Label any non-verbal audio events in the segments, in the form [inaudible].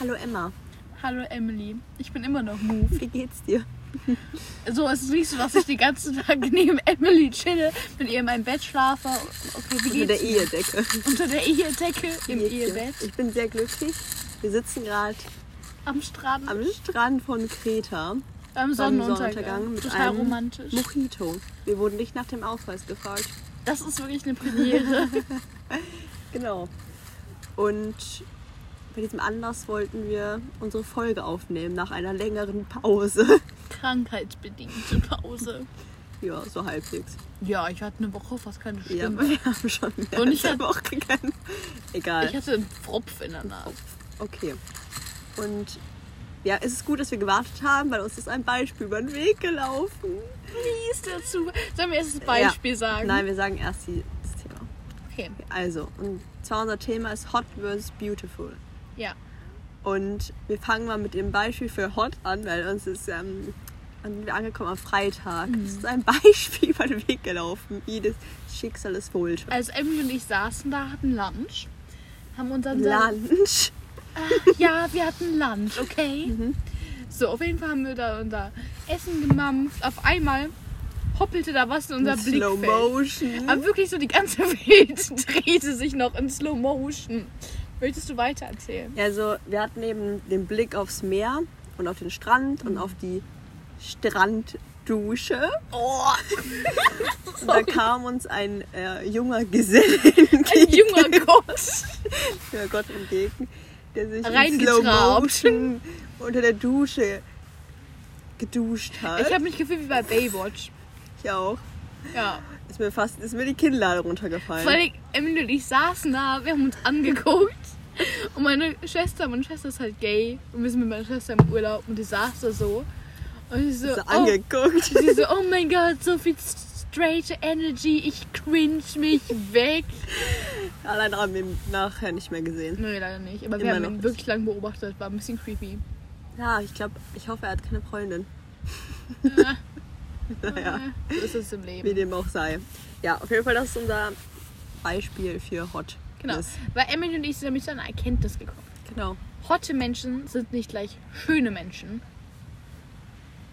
Hallo Emma, Hallo Emily, ich bin immer noch Move. wie geht's dir? So, es ist nicht so, dass ich den ganzen Tag [laughs] neben Emily chille, mit ihr in meinem Bett schlafe. Okay, wie Unter der geht's? Ehedecke. Unter der Ehedecke im geht's? Ehebett Ich bin sehr glücklich. Wir sitzen gerade am Strand am Strand von Kreta beim beim Sonnenuntergang. Sonnenuntergang mit Total einem romantisch. Mojito. Wir wurden nicht nach dem Ausweis gefragt. Das ist wirklich eine Premiere. [laughs] Genau. Und bei diesem Anlass wollten wir unsere Folge aufnehmen nach einer längeren Pause. [laughs] Krankheitsbedingte Pause. Ja, so halbwegs. Ja, ich hatte eine Woche fast keine Ja, Stimme. aber wir haben schon mehr Und ich hab- Woche gegangen. Egal. Ich hatte einen Pfropf in der Nase. Okay. Und ja, es ist gut, dass wir gewartet haben, weil uns ist ein Beispiel über den Weg gelaufen. Wie ist dazu? Sollen wir erst das Beispiel ja. sagen? Nein, wir sagen erst die, das Thema. Okay. Also, und zwar unser Thema ist Hot vs. Beautiful. Ja. Und wir fangen mal mit dem Beispiel für Hot an, weil uns ist ähm, wir angekommen am Freitag. Mhm. Es ist ein [laughs] Beispiel über den Weg gelaufen, wie das Schicksal es wollte. Also Emily und ich saßen da, hatten Lunch. Haben uns dann Lunch. Ja, wir hatten Lunch, okay? [laughs] Mhm. So, auf jeden Fall haben wir da unser Essen gemampft. Auf einmal hoppelte da was in unser Slow Blickfeld. Motion. Aber wirklich so die ganze [laughs] Welt drehte sich noch in Slow Motion. Möchtest du weiter erzählen? Also, wir hatten eben den Blick aufs Meer und auf den Strand Mhm. und auf die Stranddusche. Oh, Und [laughs] da kam uns ein äh, junger Geselle [laughs] ein entgegen. junger Gott. [laughs] Ja, Gott entgegen, der sich in. Slow Motion unter der Dusche geduscht hat. Ich habe mich gefühlt wie bei Baywatch. Ich auch. Ja. Ist mir fast ist mir die Kinnlade runtergefallen. Vor allem, Emily und ich saßen da, wir haben uns angeguckt. Und meine Schwester, meine Schwester ist halt gay. Und wir sind mit meiner Schwester im Urlaub und die saß da so. Und ich so, so oh, angeguckt. sie so, oh mein Gott, so viel straight Energy, ich cringe mich weg. Allein haben wir ihn nachher nicht mehr gesehen. Nö, leider nicht. Aber wir Immer haben ihn nicht. wirklich lang beobachtet, war ein bisschen creepy. Ja, ich glaube, ich hoffe, er hat keine Freundin. [laughs] naja, So ist es im wie Leben. dem auch sei. Ja, auf jeden Fall, das ist unser Beispiel für Hot. Genau. Weil Emily und ich sind nämlich zu einer Erkenntnis gekommen. Genau. Hotte Menschen sind nicht gleich schöne Menschen.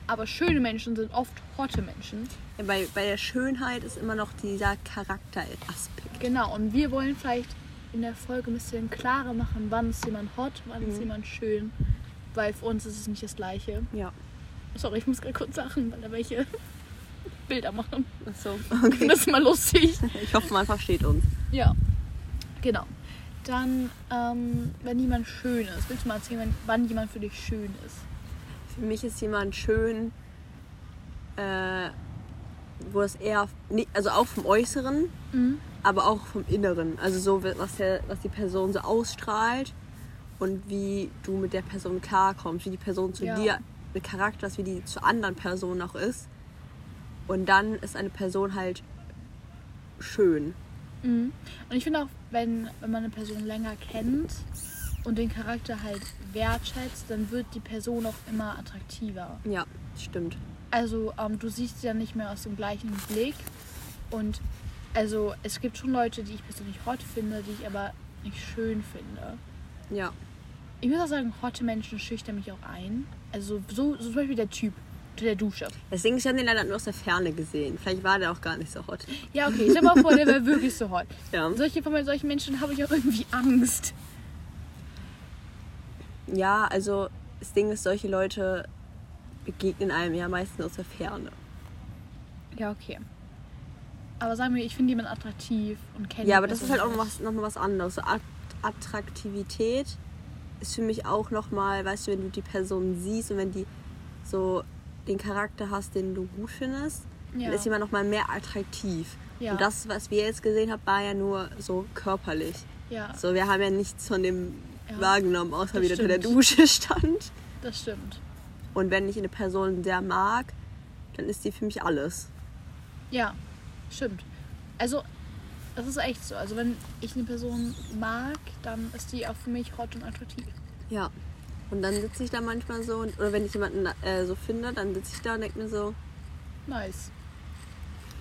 Aber schöne Menschen sind oft hotte Menschen. Ja, bei, bei der Schönheit ist immer noch dieser Charakteraspekt. Genau, und wir wollen vielleicht in der Folge ein bisschen klarer machen, wann ist jemand hot, wann Mhm. ist jemand schön. Weil für uns ist es nicht das Gleiche. Ja. Sorry, ich muss gerade kurz sagen, weil da welche [laughs] Bilder machen. Achso, [laughs] okay. das immer lustig. Ich hoffe, man versteht uns. Ja, genau. Dann, ähm, wenn jemand schön ist, willst du mal erzählen, wann- jemand für dich schön ist? Für mich ist jemand schön, äh, wo es eher, nee, also auch vom Äußeren, Mhm. aber auch vom Inneren. Also so, was, der, was die Person so ausstrahlt und wie du mit der Person klarkommst, wie die Person zu Ja. dir mit Charakter ist, wie die zu anderen Personen auch ist. Und dann ist eine Person halt schön. Mhm. Und ich finde auch, wenn, wenn man eine Person länger kennt und den Charakter halt wertschätzt, dann wird die Person auch immer attraktiver. Ja, stimmt. Also ähm, du siehst sie ja nicht mehr aus dem gleichen Blick. Und also es gibt schon Leute, die ich persönlich hot finde, die ich aber nicht schön finde. Ja. Ich muss auch sagen, hotte Menschen schüchtern mich auch ein. Also so, so zum Beispiel der Typ unter der Dusche. Deswegen, ich habe den leider nur aus der Ferne gesehen. Vielleicht war der auch gar nicht so hot. Ja, okay, stell dir mal vor, der wäre [laughs] wirklich so hot. Ja. Solche, von solchen Menschen habe ich auch irgendwie Angst. Ja, also das Ding ist, solche Leute begegnen einem ja meistens aus der Ferne. Ja, okay. Aber sagen wir, ich finde jemanden attraktiv und kenne Ja, aber das ist halt auch Person noch was, noch mal was anderes. So Attraktivität ist für mich auch nochmal, weißt du, wenn du die Person siehst und wenn die so den Charakter hast, den du gut findest, Ja. dann ist jemand nochmal mehr attraktiv. Ja. Und das, was wir jetzt gesehen haben, war ja nur so körperlich. Ja, So, wir haben ja nichts von dem Ja, wahrgenommen, außer wie der unter der. Dusche [laughs] stand. das stimmt. Und wenn ich eine Person sehr mag, dann ist die für mich alles. Ja, stimmt. Also, das ist echt so. Also, wenn ich eine Person mag, dann ist die auch für mich hot und attraktiv. Ja. Und dann sitze ich da manchmal so, und, oder wenn ich jemanden äh, so finde, dann sitze ich da und denke mir so, Nice.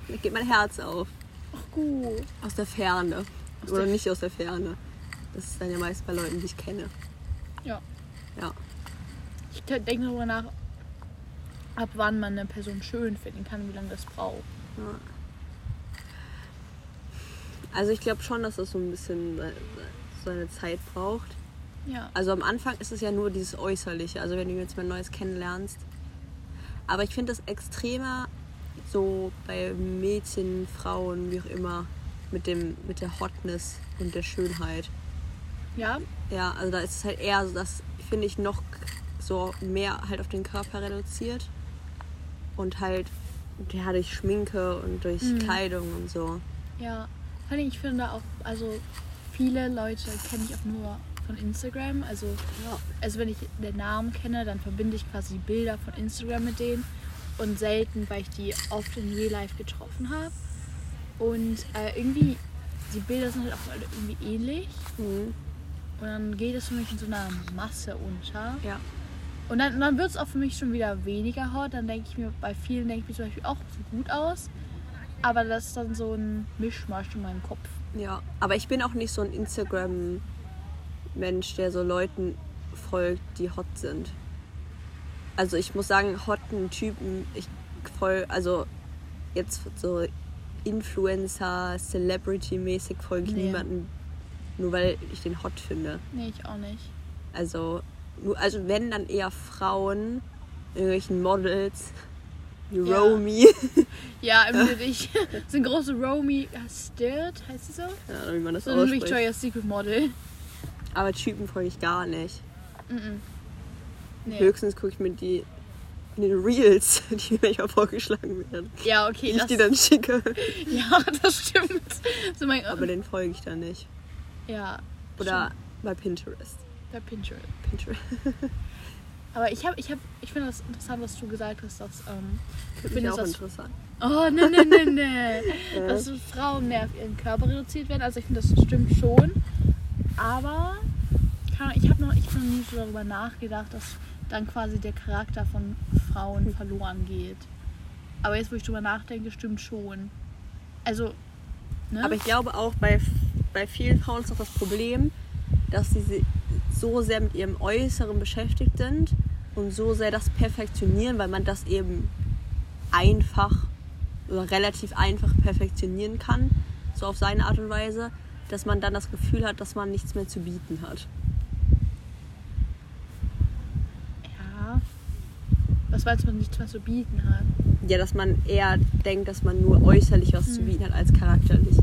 da geht mein Herz auf. Ach, gut. Aus der Ferne. Aus oder der- nicht aus der Ferne. Das ist dann ja meist bei Leuten, die ich kenne. Ja. Ja. Ich denke darüber nach, ab wann man eine Person schön finden kann, wie lange das braucht. ja. Also ich glaube schon, dass das so ein bisschen se- seine Zeit braucht. Ja. Also am Anfang ist es ja nur dieses Äußerliche, also wenn du jetzt mal Neues kennenlernst. Aber ich finde das extremer so bei Mädchen, Frauen, wie auch immer, mit, dem, mit der Hotness und der Schönheit. Ja? Ja, also da ist es halt eher so, das finde ich noch so mehr halt auf den Körper reduziert. Und halt, ja, durch Schminke und durch Mhm. Kleidung und so. Ja. Vor allem, ich finde auch, also viele Leute kenne ich auch nur von Instagram. Also, Ja. also wenn ich den Namen kenne, dann verbinde ich quasi Bilder von Instagram mit denen. Und selten, weil ich die oft in Real Life getroffen habe. Und äh, irgendwie, die Bilder sind halt auch alle irgendwie ähnlich. Mhm. Und dann geht es für mich in so einer Masse unter. Ja. Und dann, dann wird es auch für mich schon wieder weniger hot. Dann denke ich mir, bei vielen denke ich mir zum Beispiel auch so gut aus. Aber das ist dann so ein Mischmasch in meinem Kopf. Ja, aber ich bin auch nicht so ein Instagram-Mensch, der so Leuten folgt, die hot sind. Also ich muss sagen, hotten Typen, ich folge, also jetzt so Influencer, Celebrity-mäßig folge ich Nee. niemanden, nur weil ich den hot finde. Nee, ich auch nicht. Also, nur, also wenn dann eher Frauen, irgendwelchen Models, Ja. Romy, [laughs] Ja, im ich [laughs] sind große Romy Stirt, heißt sie so? Ahnung, wie man das So ein ausspricht. Victoria's Secret Model. Aber Typen folge ich gar nicht. Mhm. Nee. Höchstens gucke ich mir die in den Reels, [laughs] die mir manchmal vorgeschlagen werden, Ja, die okay, ich das, die dann schicke. ja, das stimmt. So mein, Aber den folge ich dann nicht. ja, Oder bei Pinterest. der Pinterest. Pinterest. Aber ich habe, ich habe, ich finde das interessant, was du gesagt hast, dass ähm, Finde ich findest, auch dass interessant. Oh, ne, ne, ne, ne. [laughs] Dass Frauen mehr auf ihren Körper reduziert werden. Also ich finde, das stimmt schon. Aber ich habe noch, ich hab noch nie so darüber nachgedacht, dass dann quasi der Charakter von Frauen verloren geht. Aber jetzt, wo ich drüber nachdenke, stimmt schon. Also, ne? Aber ich glaube auch, bei, bei vielen Frauen ist doch das Problem, dass sie si- so sehr mit ihrem Äußeren beschäftigt sind und so sehr das perfektionieren, weil man das eben einfach oder relativ einfach perfektionieren kann, so auf seine Art und Weise, dass man dann das Gefühl hat, dass man nichts mehr zu bieten hat. ja. Was meinst du, man nichts mehr zu bieten hat? Ja, dass man eher denkt, dass man nur äußerlich was zu Hm. bieten hat als charakterlich.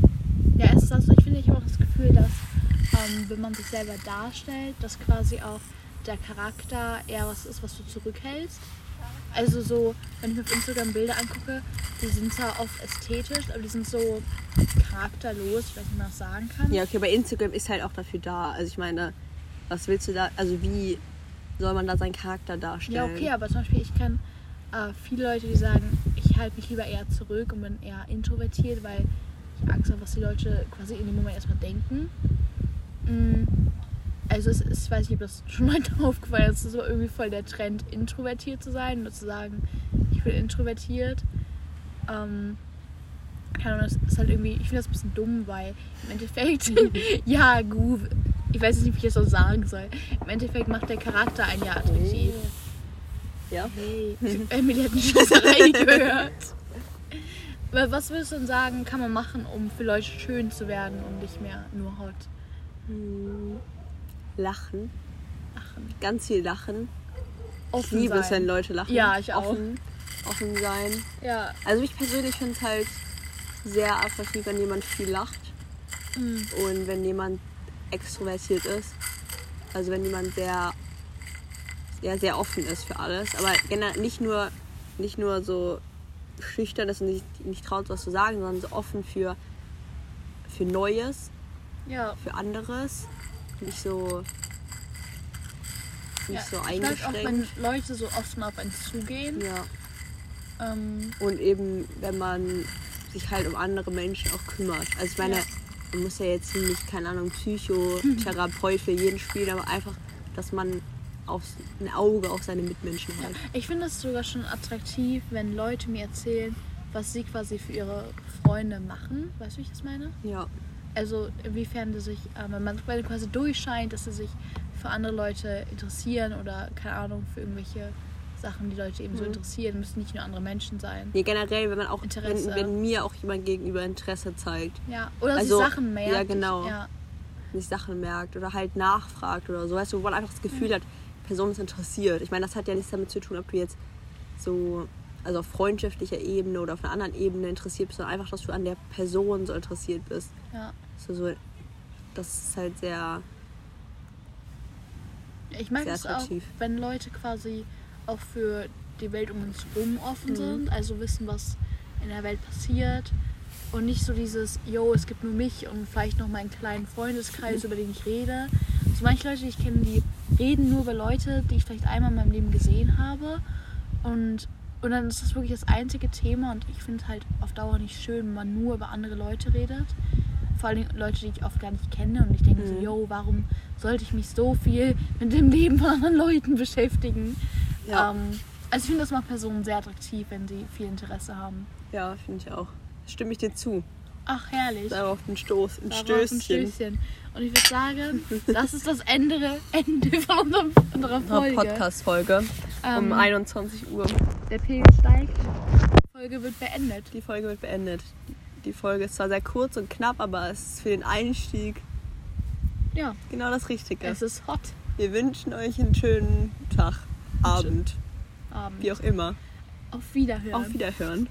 Ja, es ist also, ich finde, ich habe auch das Gefühl, dass ähm, wenn man sich selber darstellt, dass quasi auch der Charakter eher was ist, was du zurückhältst. Also so, wenn ich mir auf Instagram Bilder angucke, die sind zwar oft ästhetisch, aber die sind so charakterlos, ich wie man das sagen kann. Ja, okay, aber Instagram ist halt auch dafür da. Also ich meine, was willst du da, also wie soll man da seinen Charakter darstellen? Ja, okay, aber zum Beispiel, ich kann äh, viele Leute, die sagen, ich halte mich lieber eher zurück und bin eher introvertiert, weil ich Angst habe, was die Leute quasi in dem Moment erstmal denken. Mm, Also es ist, ich weiß nicht, ob das schon mal [laughs] aufgefallen ist, es ist so irgendwie voll der Trend, introvertiert zu sein oder zu sagen, ich bin introvertiert. Ähm, keine Ahnung, das ist halt irgendwie, ich finde das ein bisschen dumm, weil im Endeffekt, [laughs] ja, gut, ich weiß jetzt nicht, wie ich das so sagen soll. Im Endeffekt macht der Charakter einen ja attraktiv. Ja. Hey, Emily hat eine Schisserei [laughs] gehört. Aber Was würdest du denn sagen, kann man machen, um für Leute schön zu werden und nicht mehr nur hot? Hm, Lachen. Lachen. Ganz viel lachen. Ich Offen liebe es, sein. wenn Leute lachen. Ja, ich auch. Offen, offen sein. Ja. Also ich persönlich finde es halt sehr attraktiv, wenn jemand viel lacht Mhm. und wenn jemand extrovertiert ist. Also wenn jemand sehr, sehr, sehr offen ist für alles. Aber generell nicht nur, nicht nur so schüchtern ist und nicht, nicht traut, was zu sagen, sondern so offen für, für Neues, Ja. für anderes. Nicht so, nicht ja. so mag auch, wenn eingeschränkt. Leute so offen auf einen zugehen. Ja. Ähm, Und eben, wenn man sich halt um andere Menschen auch kümmert. Also ich meine, Ja. man muss ja jetzt nicht, keine Ahnung, Psychotherapeut für jeden spielen, aber einfach, dass man aufs, ein Auge auf seine Mitmenschen hat. ich finde es sogar schon attraktiv, wenn Leute mir erzählen, was sie quasi für ihre Freunde machen. Weißt du, wie ich das meine? Ja. Also inwiefern sie sich, äh, wenn man wenn quasi durchscheint, dass sie sich für andere Leute interessieren oder keine Ahnung, für irgendwelche Sachen, die Leute eben so Mhm. interessieren, müssen nicht nur andere Menschen sein. Nee, generell, wenn man auch, wenn, Interesse. wenn mir auch jemand gegenüber Interesse zeigt, Ja, oder Also, sich Sachen merkt. ja, genau. Ja, sich Sachen merkt oder halt nachfragt oder so, weißt du, wo man einfach das Gefühl hat, die Person ist interessiert. Ich meine, das hat ja nichts damit zu tun, ob du jetzt so, also auf freundschaftlicher Ebene oder auf einer anderen Ebene interessiert bist, sondern einfach, dass du an der Person so interessiert bist. ja. So, so, das ist halt sehr, Ich mag es auch, wenn Leute quasi auch für die Welt um uns herum offen Mhm. sind, also wissen, was in der Welt passiert und nicht so dieses, yo, es gibt nur mich und vielleicht noch meinen kleinen Freundeskreis, über den ich rede. So manche Leute, die ich kenne, die reden nur über Leute, die ich vielleicht einmal in meinem Leben gesehen habe und, und dann ist das wirklich das einzige Thema und ich finde es halt auf Dauer nicht schön, wenn man nur über andere Leute redet. Vor allem Leute, die ich oft gar nicht kenne und ich denke so, Mhm. yo, warum sollte ich mich so viel mit dem Leben von anderen Leuten beschäftigen? ja, Ähm, also ich finde das macht Personen sehr attraktiv, wenn sie viel Interesse haben. ja finde ich auch. Stimme ich dir zu. Ach, herrlich. Darauf ein Stoß, ein Stößchen. Ein Stößchen. Und ich würde sagen, [laughs] das ist das Ende, Ende von unserer Eine Folge. Podcast-Folge um Ähm, 21 Uhr. Der Pegel steigt. Die Folge wird beendet. Die Folge wird beendet. Die Folge ist zwar sehr kurz und knapp, aber es ist für den Einstieg Ja, genau das Richtige. es ist hot. Wir wünschen euch einen schönen Tag, Abend, Abend. wie auch immer. Auf Wiederhören. Auf Wiederhören.